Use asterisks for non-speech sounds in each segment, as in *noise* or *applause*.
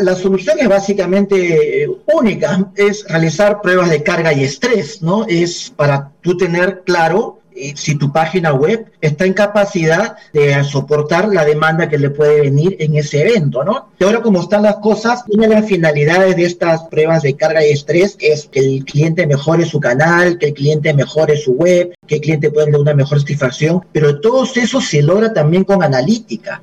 La solución es básicamente única, es realizar pruebas de carga y estrés, ¿no? Es para tú tener claro si tu página web está en capacidad de soportar la demanda que le puede venir en ese evento, ¿no? Y ahora como están las cosas, una de las finalidades de estas pruebas de carga y estrés es que el cliente mejore su canal, que el cliente mejore su web, que el cliente pueda tener una mejor satisfacción, pero todo eso se logra también con analítica.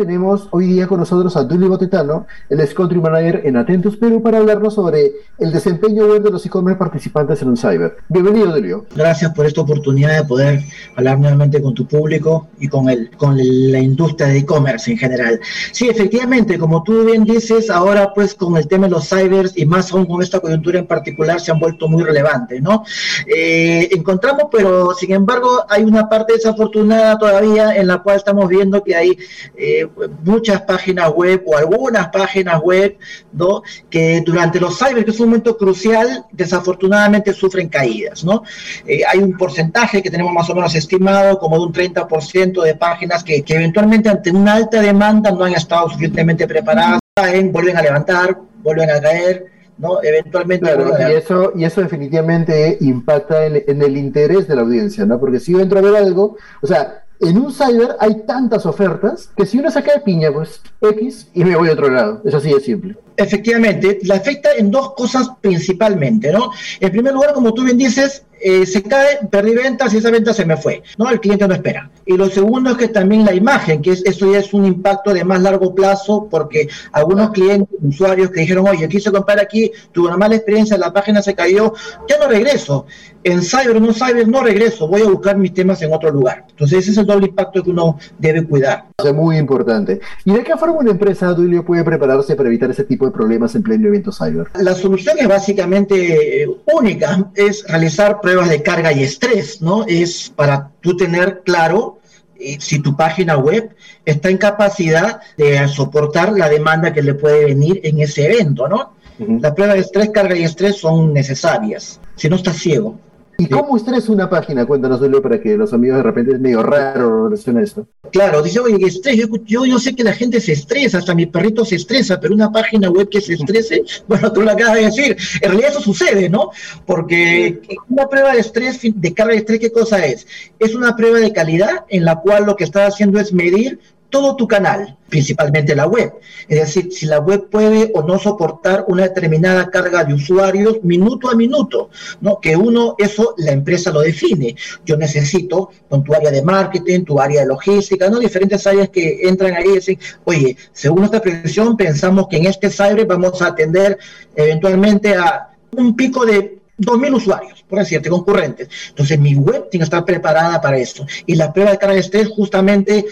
tenemos hoy día con nosotros a Tulio Botetano, el ex country manager en Atentos Perú, para hablarnos sobre el desempeño web de los e-commerce participantes en un cyber. Bienvenido, Tulio. Gracias por esta oportunidad de poder hablar nuevamente con tu público y con, el, con la industria de e-commerce en general. Sí, efectivamente, como tú bien dices, ahora pues con el tema de los cybers y más aún con esta coyuntura en particular se han vuelto muy relevantes, ¿no? Eh, encontramos, pero sin embargo hay una parte desafortunada todavía en la cual estamos viendo que hay eh, muchas páginas web o algunas páginas web ¿no? que durante los cyber, que es un momento crucial, desafortunadamente sufren caídas. ¿no? Eh, hay un porcentaje que tenemos más o menos estimado como de un 30% de páginas que, que eventualmente ante una alta demanda no han estado suficientemente preparadas, caen, vuelven a levantar, vuelven a caer. ¿no? Eventualmente. y, eso, y eso definitivamente impacta en, en, el interés de la audiencia, ¿no? Porque si yo entro a ver algo, o sea, en un cyber hay tantas ofertas que si uno saca de piña, pues X y me voy a otro lado. Es así de simple. Efectivamente, la afecta en dos cosas principalmente, ¿no? En primer lugar, como tú bien dices, eh, se cae, perdí ventas y esa venta se me fue, ¿no? El cliente no espera. Y lo segundo es que también la imagen, que es, eso ya es un impacto de más largo plazo porque algunos clientes, usuarios que dijeron, oye, quise comprar aquí, tuve una mala experiencia, la página se cayó, ya no regreso. En Cyber o no Cyber no regreso, voy a buscar mis temas en otro lugar. Entonces ese es el doble impacto que uno debe cuidar. Es muy importante. ¿Y de qué forma una empresa, Duilio, puede prepararse para evitar ese tipo de problemas en pleno evento cyber? La solución es básicamente única, es realizar pruebas de carga y estrés, ¿no? Es para tú tener claro eh, si tu página web está en capacidad de soportar la demanda que le puede venir en ese evento, ¿no? Las pruebas de estrés, carga y estrés son necesarias, si no estás ciego. ¿Y cómo estresa una página? Cuéntanos, Julio, para que los amigos de repente es medio raro relaciona esto. Claro, dice, oye, estrés, yo, yo, sé que la gente se estresa, hasta mi perrito se estresa, pero una página web que se estrese, *laughs* bueno, tú lo acabas de decir, en realidad eso sucede, ¿no? Porque una prueba de estrés, de carga de estrés, ¿qué cosa es? Es una prueba de calidad en la cual lo que estás haciendo es medir todo tu canal, principalmente la web. Es decir, si la web puede o no soportar una determinada carga de usuarios minuto a minuto, ¿no? Que uno, eso la empresa lo define. Yo necesito con tu área de marketing, tu área de logística, ¿no? Diferentes áreas que entran ahí y dicen, oye, según esta previsión, pensamos que en este cyber vamos a atender eventualmente a un pico de 2.000 usuarios, por decirte, concurrentes. Entonces, mi web tiene que estar preparada para eso. Y la prueba de carga de estrés justamente,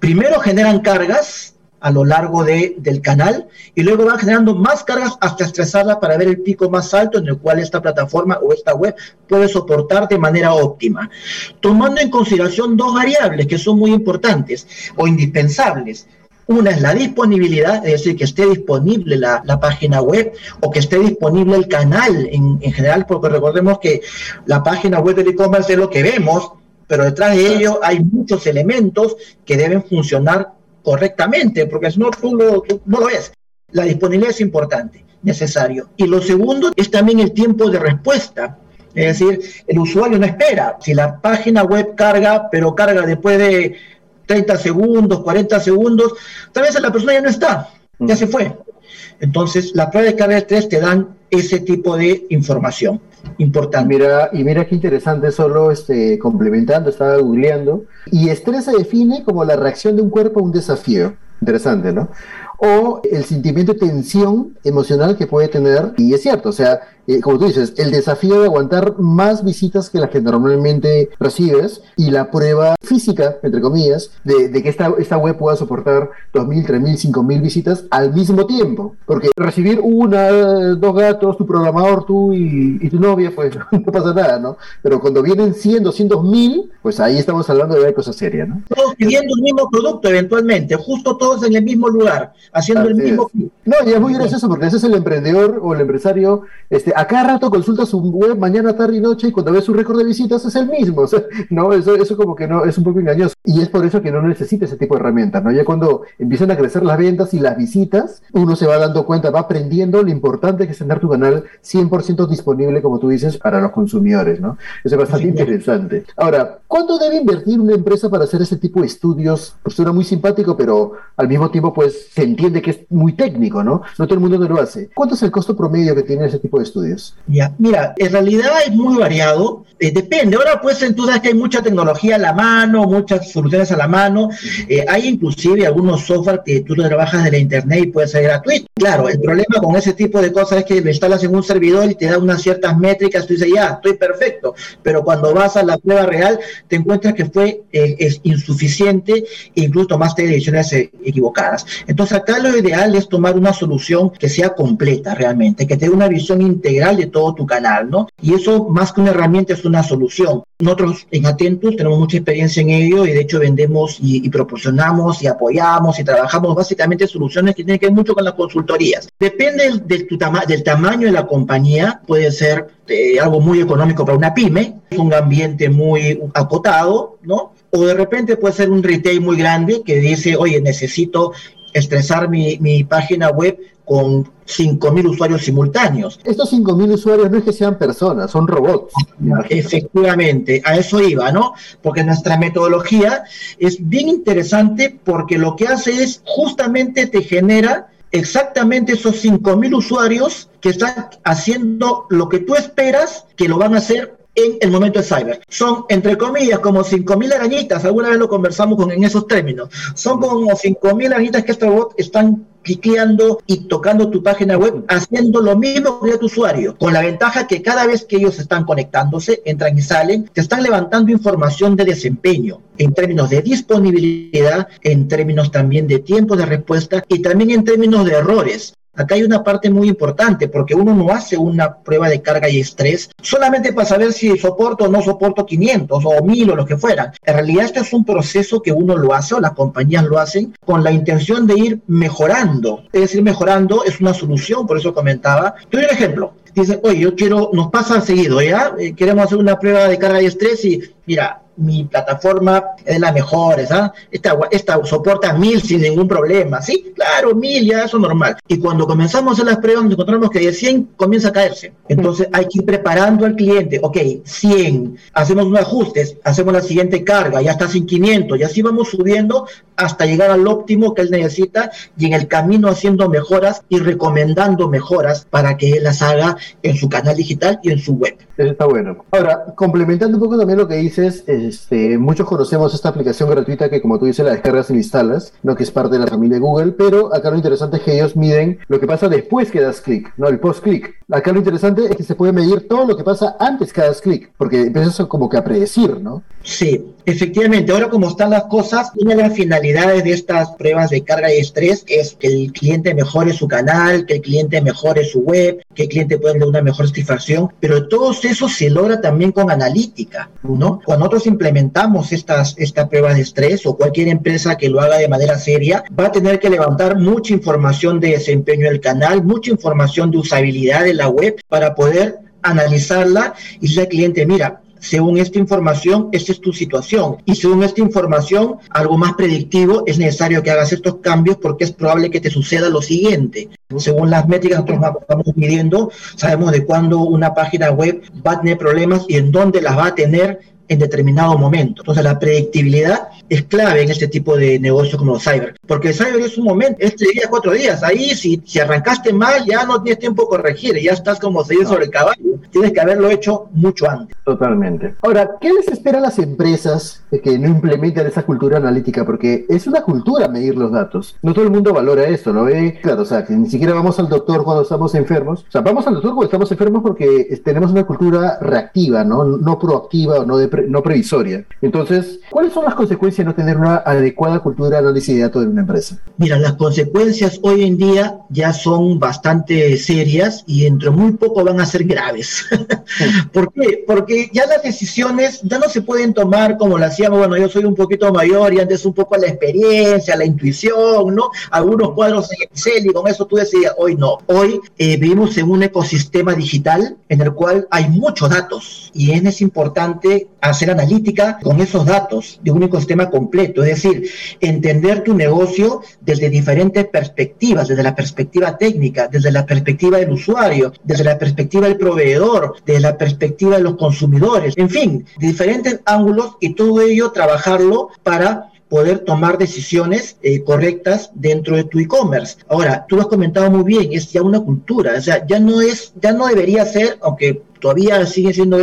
primero generan cargas a lo largo de, del canal y luego van generando más cargas hasta estresarla para ver el pico más alto en el cual esta plataforma o esta web puede soportar de manera óptima. Tomando en consideración dos variables que son muy importantes o indispensables. Una es la disponibilidad, es decir, que esté disponible la, página web o que esté disponible el canal en, general, porque recordemos que la página web del e-commerce es lo que vemos, pero detrás de ello hay muchos elementos que deben funcionar correctamente, porque si no tú, no lo ves. La disponibilidad es importante, necesario. Y lo segundo es también el tiempo de respuesta. Es decir, el usuario no espera. Si la página web carga, pero carga después de 30 segundos, 40 segundos, tal vez la persona ya no está, ya se fue. Entonces, la prueba de carga de estrés te dan ese tipo de información importante. Mira, y mira qué interesante, solo este, complementando, estaba googleando, y estrés se define como la reacción de un cuerpo a un desafío. Interesante, ¿no? O el sentimiento de tensión emocional que puede tener, y es cierto, o sea, eh, como tú dices, el desafío de aguantar más visitas que las que normalmente recibes y la prueba física, entre comillas, de, que esta, esta web pueda soportar 2.000, 3.000, 5.000 visitas al mismo tiempo. Porque recibir una, dos gatos, tu programador, tú y, tu novia, pues *laughs* no pasa nada, ¿no? Pero cuando vienen 100, 200 mil, pues ahí estamos hablando de cosas serias, ¿no? Todos pidiendo el mismo producto eventualmente, justo todos en el mismo lugar, haciendo el mismo... No, y es muy gracioso porque ese es el emprendedor o el empresario, este, a cada rato consulta su web mañana, tarde y noche y cuando ve su récord de visitas es el mismo, no, eso, eso como que no, es un poco engañoso. Y es por eso que no necesita ese tipo de herramientas, ¿no? Ya cuando empiezan a crecer las ventas y las visitas, uno se va dando cuenta, va aprendiendo lo importante que es tener tu canal 100% disponible, como tú dices, para los consumidores, ¿no? Eso es bastante interesante. Ahora, ¿cuánto debe invertir una empresa para hacer ese tipo de estudios? Pues suena muy simpático, pero al mismo tiempo, pues se entiende que es muy técnico, ¿no? No todo el mundo lo hace. ¿Cuánto es el costo promedio que tiene ese tipo de estudios? Mira, en realidad es muy variado. Eh, depende. Ahora, pues, tú sabes que hay mucha tecnología a la mano, muchas soluciones a la mano. Eh, hay inclusive algunos software que tú trabajas de la internet y puede ser gratuito. Claro, el problema con ese tipo de cosas es que lo instalas en un servidor y te da unas ciertas métricas, tú dices, ya, estoy perfecto, pero cuando vas a la prueba real te encuentras que fue eh, es insuficiente e incluso tomaste decisiones equivocadas. Entonces acá lo ideal es tomar una solución que sea completa realmente, que te dé una visión integral de todo tu canal, ¿no? Y eso más que una herramienta es una solución. Nosotros en Atentus tenemos mucha experiencia en ello y de hecho vendemos y, proporcionamos y apoyamos y trabajamos básicamente soluciones que tienen que ver mucho con las consultorías. Depende del, del tamaño de la compañía, puede ser eh, algo muy económico para una pyme, un ambiente muy acotado, ¿no? O de repente puede ser un retail muy grande que dice, oye, necesito estresar mi, mi página web con 5.000 usuarios simultáneos. Estos 5.000 usuarios no es que sean personas, son robots. Efectivamente, a eso iba, ¿no? Porque nuestra metodología es bien interesante porque lo que hace es justamente te genera exactamente esos 5.000 usuarios que están haciendo lo que tú esperas que lo van a hacer en el momento de cyber. Son, entre comillas, como 5.000 arañitas, alguna vez lo conversamos con, en esos términos, son como 5.000 arañitas que estos robots están cliqueando y tocando tu página web, haciendo lo mismo que tu usuario, con la ventaja que cada vez que ellos están conectándose, entran y salen, te están levantando información de desempeño en términos de disponibilidad, en términos también de tiempo de respuesta y también en términos de errores. Acá hay una parte muy importante porque uno no hace una prueba de carga y estrés solamente para saber si soporto o no soporto 500 o 1000 o lo que fuera. En realidad este es un proceso que uno lo hace o las compañías lo hacen con la intención de ir mejorando. Es decir, mejorando es una solución, por eso comentaba. Te doy un ejemplo. Dice, oye, yo quiero, nos pasa seguido, ¿ya? Eh, queremos hacer una prueba de carga y estrés y, mira, mi plataforma es la mejor, ¿ah? Esta, esta soporta mil sin ningún problema, ¿sí? Claro, mil, ya eso es normal. Y cuando comenzamos a hacer las pruebas nos encontramos que de 100 comienza a caerse. Entonces hay que ir preparando al cliente, ok, 100, hacemos unos ajustes, hacemos la siguiente carga, ya está sin 500, y así vamos subiendo hasta llegar al óptimo que él necesita y en el camino haciendo mejoras y recomendando mejoras para que él las haga en su canal digital y en su web. Está bueno. Ahora, complementando un poco también lo que dices, este, muchos conocemos esta aplicación gratuita que, como tú dices, la descargas y la instalas, ¿no? que es parte de la familia de Google, pero acá lo interesante es que ellos miden lo que pasa después que das clic, no el post-click. Acá lo interesante es que se puede medir todo lo que pasa antes das clic, porque empiezas como que a predecir, ¿no? Sí, efectivamente. Ahora como están las cosas, una de las finalidades de estas pruebas de carga y estrés es que el cliente mejore su canal, que el cliente mejore su web, que el cliente pueda tener una mejor satisfacción, pero todo eso se logra también con analítica, ¿no? Cuando nosotros implementamos estas, esta prueba de estrés o cualquier empresa que lo haga de manera seria, va a tener que levantar mucha información de desempeño del canal, mucha información de usabilidad de la web para poder analizarla y decirle al cliente, mira, según esta información, esta es tu situación. Y según esta información, algo más predictivo, es necesario que hagas estos cambios porque es probable que te suceda lo siguiente. Según las métricas que nosotros estamos midiendo, sabemos de cuándo una página web va a tener problemas y en dónde las va a tener en determinado momento. Entonces la predictibilidad es clave en este tipo de negocios como los cyber, porque el cyber es un momento, es tres días, cuatro días, ahí si, si arrancaste mal ya no tienes tiempo de corregir, ya estás como seguir sobre el caballo, tienes que haberlo hecho mucho antes. Totalmente. Ahora, ¿qué les espera a las empresas que no implementen esa cultura analítica? Porque es una cultura medir los datos, no todo el mundo valora esto, ¿no ve? Claro, o sea, que ni siquiera vamos al doctor cuando estamos enfermos, o sea, vamos al doctor cuando estamos enfermos porque tenemos una cultura reactiva, ¿no? No proactiva o no, no previsoria. Entonces, ¿cuáles son las consecuencias de no tener una adecuada cultura de análisis de datos en una empresa? Mira, las consecuencias hoy en día ya son bastante serias y dentro de muy poco van a ser graves. *laughs* ¿Por qué? Porque ya las decisiones ya no se pueden tomar como lo hacíamos, bueno, yo soy un poquito mayor y antes un poco la experiencia, la intuición, ¿no? Algunos cuadros en Excel y con eso tú decías, hoy no. Hoy eh, vivimos en un ecosistema digital en el cual hay muchos datos y es importante hacer analítica con esos datos de un ecosistema completo, es decir, entender tu negocio desde diferentes perspectivas, desde la perspectiva técnica, desde la perspectiva del usuario, desde la perspectiva del proveedor, desde la perspectiva de los consumidores, en fin, diferentes ángulos y todo ello trabajarlo para poder tomar decisiones eh, correctas dentro de tu e-commerce. Ahora, tú lo has comentado muy bien, es ya una cultura, o sea, ya no es, ya no debería ser, aunque todavía sigue siendo,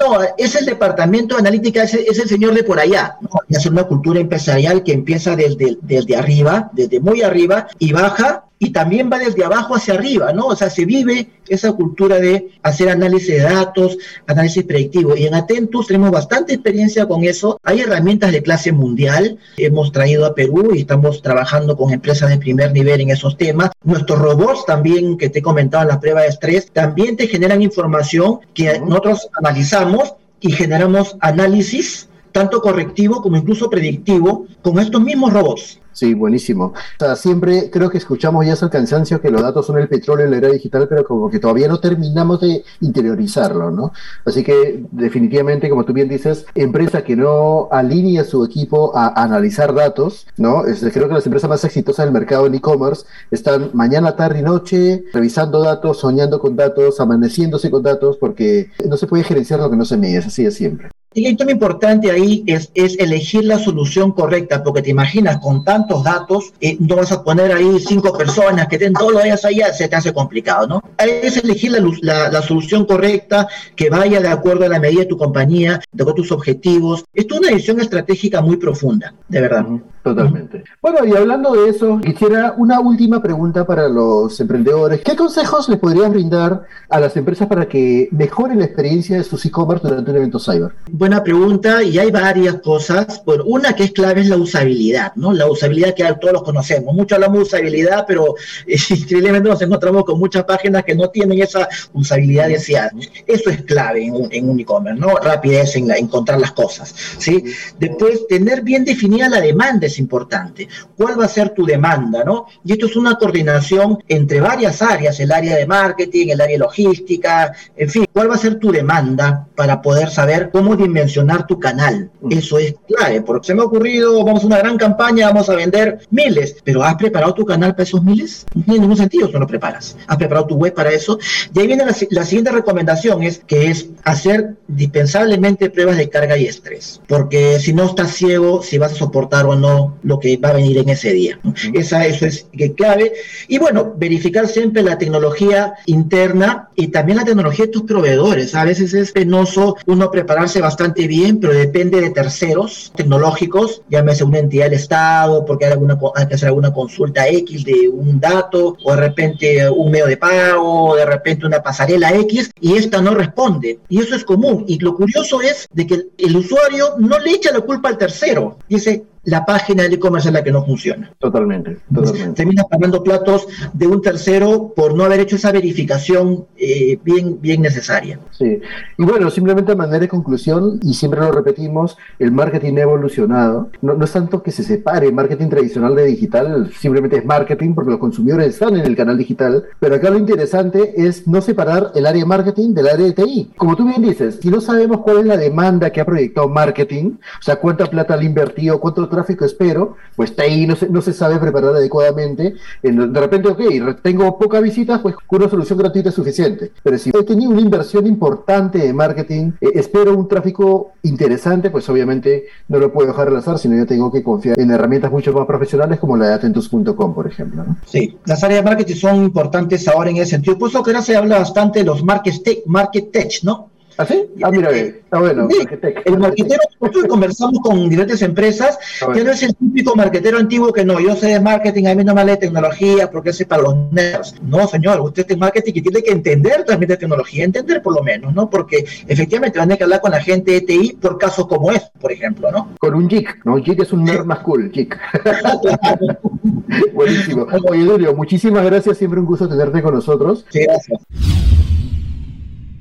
no, es el departamento de analítica, es, es el señor de por allá. No, es una cultura empresarial que empieza desde, desde arriba, desde muy arriba, y baja y también va desde abajo hacia arriba, ¿no? O sea, se vive esa cultura de hacer análisis de datos, análisis predictivo. Y en Atentus tenemos bastante experiencia con eso. Hay herramientas de clase mundial, hemos traído a Perú y estamos trabajando con empresas de primer nivel en esos temas. Nuestros robots también, que te he comentado en la prueba de estrés, también te generan información que nosotros analizamos y generamos análisis tanto correctivo como incluso predictivo con estos mismos robots. Sí, buenísimo. Siempre creo que escuchamos ya el cansancio que los datos son el petróleo en la era digital, pero como que todavía no terminamos de interiorizarlo, ¿no? Así que definitivamente, como tú bien dices, empresa que no alinea su equipo a analizar datos, ¿no? creo que las empresas más exitosas del mercado en e-commerce están mañana, tarde y noche revisando datos, soñando con datos, amaneciéndose con datos, porque no se puede gerenciar lo que no se mide, es así de siempre. Y el tema importante ahí es, es elegir la solución correcta, porque te imaginas, con tantos datos, eh, no vas a poner ahí cinco personas que estén todos los días allá, se te hace complicado, ¿no? Es elegir la, la, solución correcta, que vaya de acuerdo a la medida de tu compañía, de acuerdo a tus objetivos. Esto es una decisión estratégica muy profunda, de verdad. Totalmente. Bueno, y hablando de eso, quisiera una última pregunta para los emprendedores. ¿Qué consejos les podrías brindar a las empresas para que mejoren la experiencia de sus e-commerce durante un evento cyber? Buena pregunta y hay varias cosas. Bueno, una que es clave es la usabilidad, ¿no? La usabilidad que todos los conocemos. Mucho hablamos de usabilidad, pero *laughs* increíblemente nos encontramos con muchas páginas que no tienen esa usabilidad deseada. Eso es clave en un, e-commerce, ¿no? Rapidez en encontrar las cosas, ¿sí? Después, tener bien definida la demanda es importante. ¿Cuál va a ser tu demanda, no? Y esto es una coordinación entre varias áreas, el área de marketing, el área logística, en fin, ¿cuál va a ser tu demanda para poder saber cómo dimensionar tu canal. Eso es clave, porque se me ha ocurrido, vamos a una gran campaña, vamos a vender miles, pero ¿has preparado tu canal para esos miles? No tiene ningún sentido si no lo preparas. ¿Has preparado tu web para eso? Y ahí viene la, la siguiente recomendación, es que es hacer dispensablemente pruebas de carga y estrés, porque si no estás ciego, si vas a soportar o no lo que va a venir en ese día. Esa, eso es clave. Y bueno, verificar siempre la tecnología interna y también la tecnología de tus proveedores. A veces es penoso uno prepararse bastante bien, pero depende de terceros tecnológicos, llámese una entidad del Estado, porque hay, alguna, hay que hacer alguna consulta X de un dato, o de repente un medio de pago, o de repente una pasarela X, y esta no responde. Y eso es común. Y lo curioso es de que el usuario no le echa la culpa al tercero. Dice, la página del e-commerce es la que no funciona. Totalmente, totalmente. Termina pagando platos de un tercero por no haber hecho esa verificación eh, bien, bien necesaria. Sí, y bueno, simplemente a manera de conclusión, y siempre lo repetimos, el marketing ha evolucionado. No, no es tanto que se separe marketing tradicional de digital, simplemente es marketing porque los consumidores están en el canal digital, pero acá lo interesante es no separar el área de marketing del área de TI. Como tú bien dices, si no sabemos cuál es la demanda que ha proyectado marketing, o sea, cuánta plata le ha invertido, cuánto tráfico espero, pues está ahí, no se, no se sabe preparar adecuadamente. De repente, ok, tengo pocas visitas, pues una solución gratuita es suficiente. Pero si he tenido una inversión importante de marketing, eh, espero un tráfico interesante, pues obviamente no lo puedo dejar al azar, sino yo tengo que confiar en herramientas mucho más profesionales como la de Atentus.com, por ejemplo. Sí, las áreas de marketing son importantes ahora en ese sentido. Por eso que ahora se habla bastante de los market tech, market tech ¿no? ¿Ah, sí? Ah, mira, está bueno. el marquetero, nosotros conversamos con diferentes empresas, ah, que no es el típico marquetero antiguo que no, yo sé de marketing, a mí no me de tecnología porque es para los nerds. No, señor, usted es marketing y tiene que entender también de tecnología, entender por lo menos, ¿no? Porque efectivamente van a tener que hablar con la gente de TI por casos como es, por ejemplo, ¿no? Con un JIC, ¿no? JIC es un nerd más cool, JIC. *laughs* Buenísimo. Oye, Julio, muchísimas gracias, siempre un gusto tenerte con nosotros. Sí, gracias.